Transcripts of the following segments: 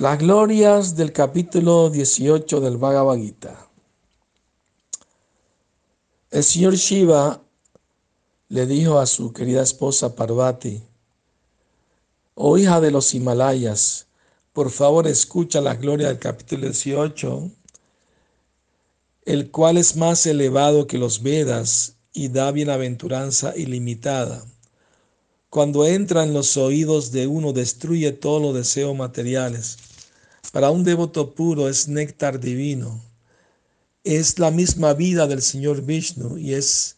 Las glorias del capítulo 18 del Bhagavad Gita. El señor Shiva le dijo a su querida esposa Parvati, oh hija de los Himalayas, por favor escucha la gloria del capítulo 18, el cual es más elevado que los Vedas y da bienaventuranza ilimitada. Cuando entra en los oídos de uno, destruye todos los deseos materiales. Para un devoto puro es néctar divino. Es la misma vida del Señor Vishnu y es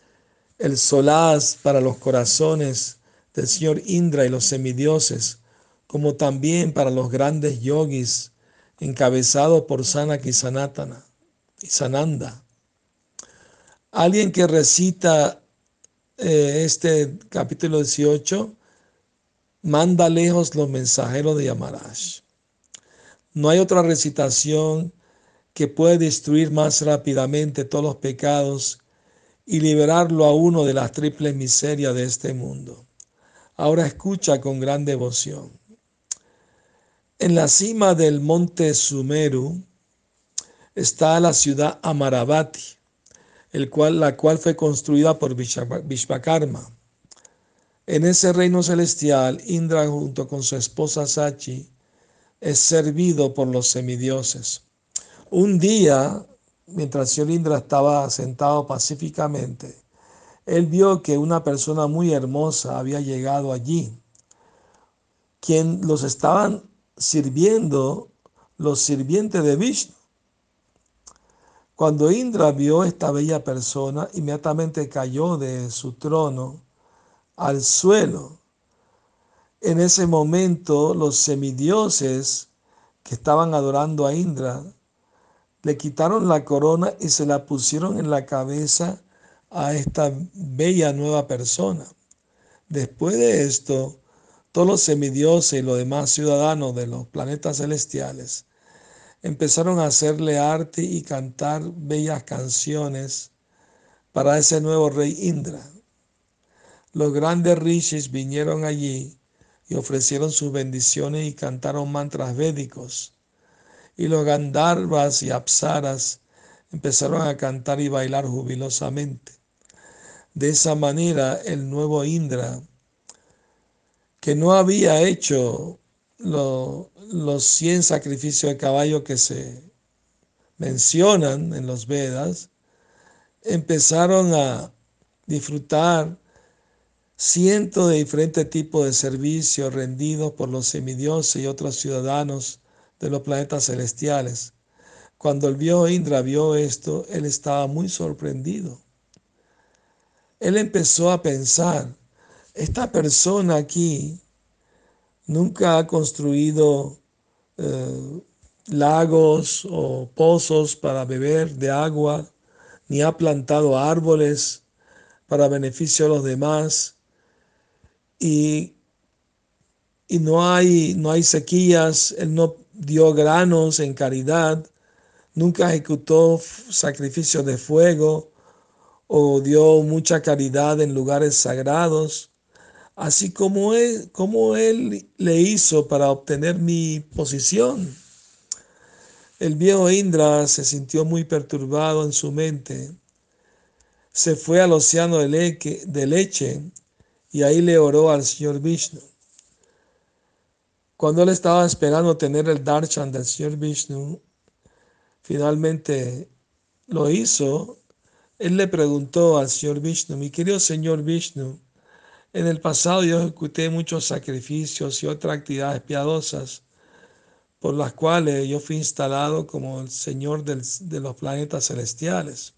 el solaz para los corazones del Señor Indra y los semidioses, como también para los grandes yogis encabezados por Sanaki y Sanatana y Sananda. Alguien que recita eh, este capítulo 18, manda lejos los mensajeros de Yamarash. No hay otra recitación que puede destruir más rápidamente todos los pecados y liberarlo a uno de las triples miserias de este mundo. Ahora escucha con gran devoción. En la cima del monte Sumeru está la ciudad Amaravati el cual, la cual fue construida por Vishvakarma. En ese reino celestial, Indra junto con su esposa Sachi es servido por los semidioses. Un día, mientras el señor Indra estaba sentado pacíficamente, él vio que una persona muy hermosa había llegado allí, quien los estaban sirviendo los sirvientes de Vishnu. Cuando Indra vio esta bella persona, inmediatamente cayó de su trono al suelo. En ese momento los semidioses que estaban adorando a Indra le quitaron la corona y se la pusieron en la cabeza a esta bella nueva persona. Después de esto, todos los semidioses y los demás ciudadanos de los planetas celestiales empezaron a hacerle arte y cantar bellas canciones para ese nuevo rey Indra. Los grandes rishis vinieron allí y ofrecieron sus bendiciones y cantaron mantras védicos. Y los gandharvas y apsaras empezaron a cantar y bailar jubilosamente. De esa manera el nuevo Indra, que no había hecho los 100 sacrificios de caballo que se mencionan en los Vedas, empezaron a disfrutar cientos de diferentes tipos de servicios rendidos por los semidioses y otros ciudadanos de los planetas celestiales. Cuando el vio Indra vio esto, él estaba muy sorprendido. Él empezó a pensar, esta persona aquí nunca ha construido eh, lagos o pozos para beber de agua, ni ha plantado árboles para beneficio de los demás, y, y no, hay, no hay sequías, él no dio granos en caridad, nunca ejecutó sacrificios de fuego o dio mucha caridad en lugares sagrados así como él, como él le hizo para obtener mi posición. El viejo Indra se sintió muy perturbado en su mente. Se fue al océano de, de leche y ahí le oró al señor Vishnu. Cuando él estaba esperando tener el darshan del señor Vishnu, finalmente lo hizo. Él le preguntó al señor Vishnu, mi querido señor Vishnu, en el pasado yo ejecuté muchos sacrificios y otras actividades piadosas por las cuales yo fui instalado como el Señor de los planetas celestiales.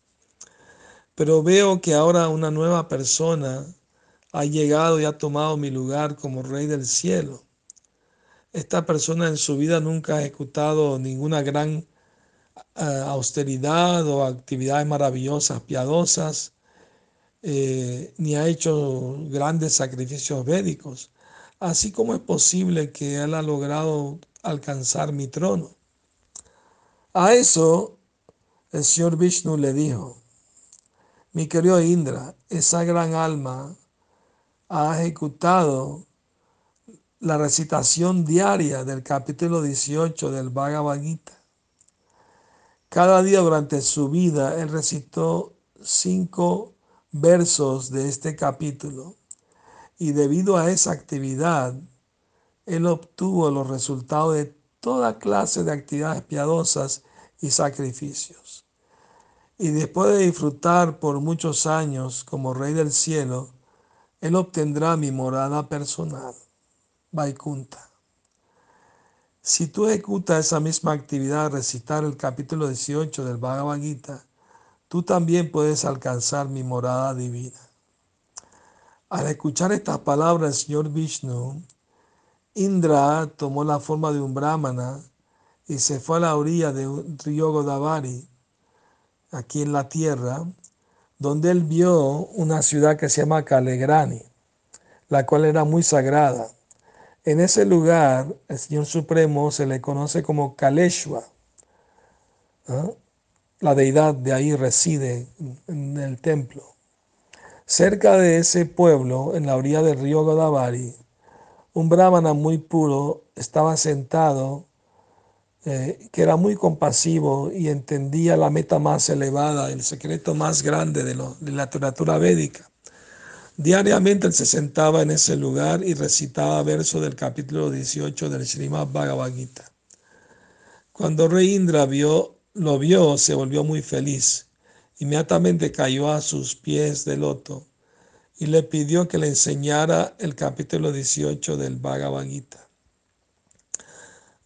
Pero veo que ahora una nueva persona ha llegado y ha tomado mi lugar como Rey del cielo. Esta persona en su vida nunca ha ejecutado ninguna gran eh, austeridad o actividades maravillosas, piadosas, eh, ni ha hecho grandes sacrificios védicos, así como es posible que él ha logrado alcanzar mi trono. A eso el señor Vishnu le dijo, mi querido Indra, esa gran alma ha ejecutado la recitación diaria del capítulo 18 del Bhagavad Gita. Cada día durante su vida él recitó cinco versos de este capítulo y debido a esa actividad él obtuvo los resultados de toda clase de actividades piadosas y sacrificios. Y después de disfrutar por muchos años como Rey del Cielo, él obtendrá mi morada personal. Vaikunta. Si tú ejecutas esa misma actividad, recitar el capítulo 18 del Bhagavad Gita, tú también puedes alcanzar mi morada divina. Al escuchar estas palabras del Señor Vishnu, Indra tomó la forma de un brahmana y se fue a la orilla de un río Godavari, aquí en la tierra, donde él vio una ciudad que se llama Kalegrani, la cual era muy sagrada. En ese lugar, el Señor Supremo se le conoce como Kaleshwa. ¿ah? La deidad de ahí reside en el templo. Cerca de ese pueblo, en la orilla del río Godavari, un brahmana muy puro estaba sentado, eh, que era muy compasivo y entendía la meta más elevada, el secreto más grande de, la literatura védica. Diariamente él se sentaba en ese lugar y recitaba versos del capítulo 18 del Srimad Bhagavad Gita. Cuando Rey Indra vio, lo vio, se volvió muy feliz. Inmediatamente cayó a sus pies de loto y le pidió que le enseñara el capítulo 18 del Bhagavad Gita.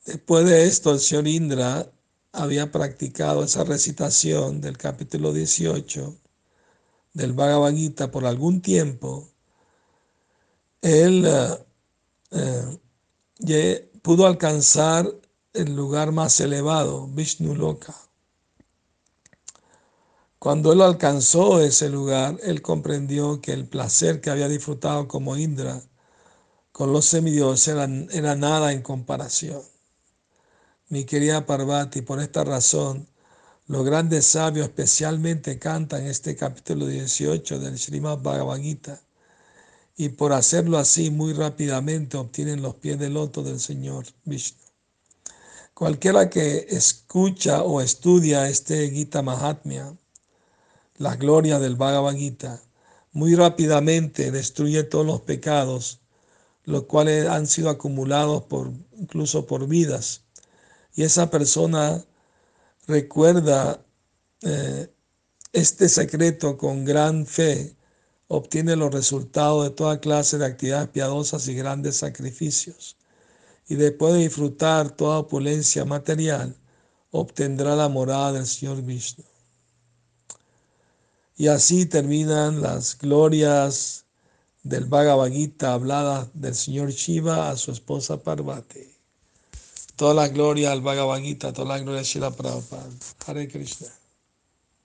Después de esto, el señor Indra había practicado esa recitación del capítulo 18 del Bhagavad Gita por algún tiempo, él eh, eh, pudo alcanzar el lugar más elevado, Vishnu Loka. Cuando él alcanzó ese lugar, él comprendió que el placer que había disfrutado como Indra con los semidioses era, era nada en comparación. Mi querida Parvati, por esta razón, los grandes sabios especialmente cantan este capítulo 18 del Srimad Bhagavad Gita y por hacerlo así muy rápidamente obtienen los pies del loto del Señor Vishnu. Cualquiera que escucha o estudia este Gita Mahatmya, la gloria del Bhagavad Gita, muy rápidamente destruye todos los pecados, los cuales han sido acumulados por incluso por vidas. Y esa persona recuerda eh, este secreto con gran fe, obtiene los resultados de toda clase de actividades piadosas y grandes sacrificios. Y después de disfrutar toda opulencia material, obtendrá la morada del Señor Vishnu. Y así terminan las glorias del Bhagavad Gita habladas del Señor Shiva a su esposa Parvati. Toda la gloria al Bhagavad Gita, toda la gloria a Shila Prabhupada. Hare Krishna.